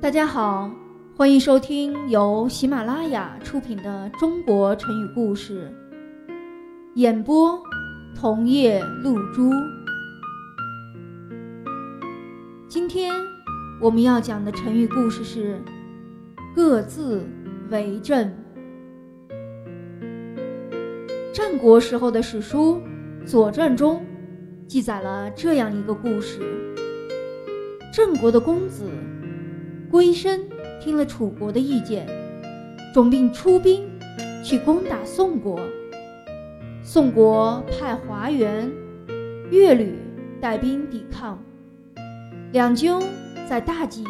大家好，欢迎收听由喜马拉雅出品的《中国成语故事》，演播桐叶露珠。今天我们要讲的成语故事是“各自为政”。战国时候的史书《左传》中记载了这样一个故事：郑国的公子。归生听了楚国的意见，准备出兵去攻打宋国。宋国派华元、乐吕带兵抵抗，两军在大戟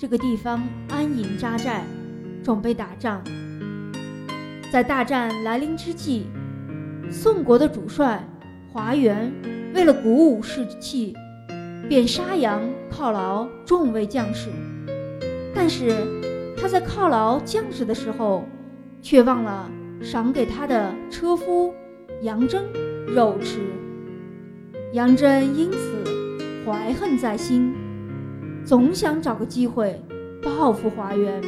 这个地方安营扎寨，准备打仗。在大战来临之际，宋国的主帅华元为了鼓舞士气，便杀羊犒劳众位将士。但是他在犒劳将士的时候，却忘了赏给他的车夫杨真肉吃。杨真因此怀恨在心，总想找个机会报复华元。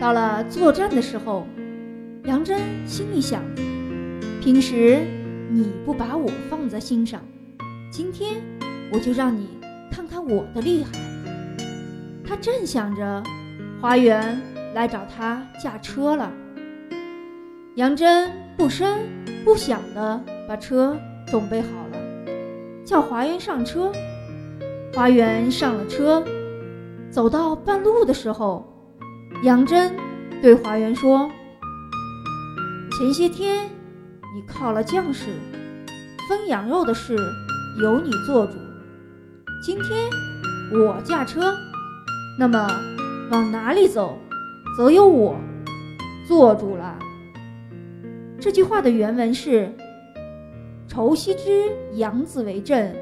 到了作战的时候，杨真心里想：平时你不把我放在心上，今天我就让你看看我的厉害。他正想着，花园来找他驾车了。杨真不声不响地把车准备好了，叫华元上车。华元上了车，走到半路的时候，杨真对华元说：“前些天你靠了将士，分羊肉的事由你做主，今天我驾车。”那么，往哪里走，则由我做主了。这句话的原文是：“畴昔之养子为政，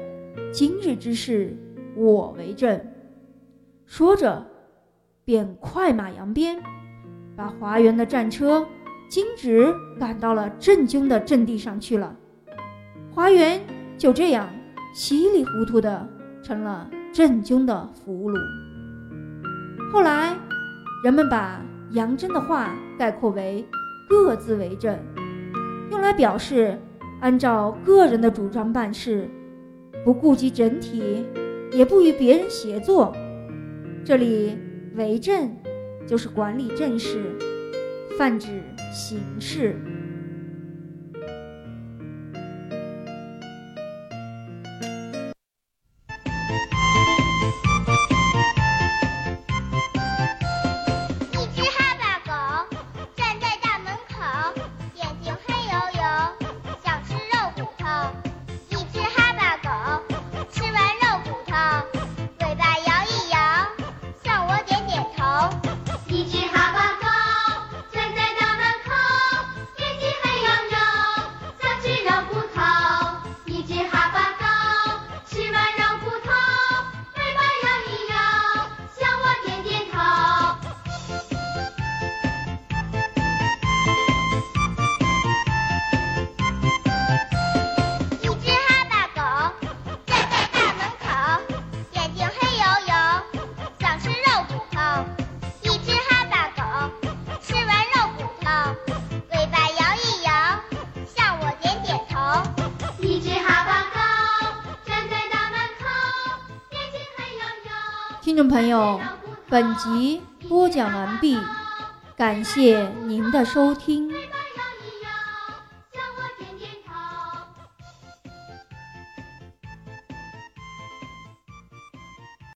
今日之事我为政。”说着，便快马扬鞭，把华元的战车径直赶到了郑军的阵地上去了。华元就这样稀里糊涂的成了郑军的俘虏。后来，人们把杨真的话概括为“各自为政”，用来表示按照个人的主张办事，不顾及整体，也不与别人协作。这里“为政”就是管理政事，泛指行事。听众朋友，本集播讲完毕，感谢您的收听。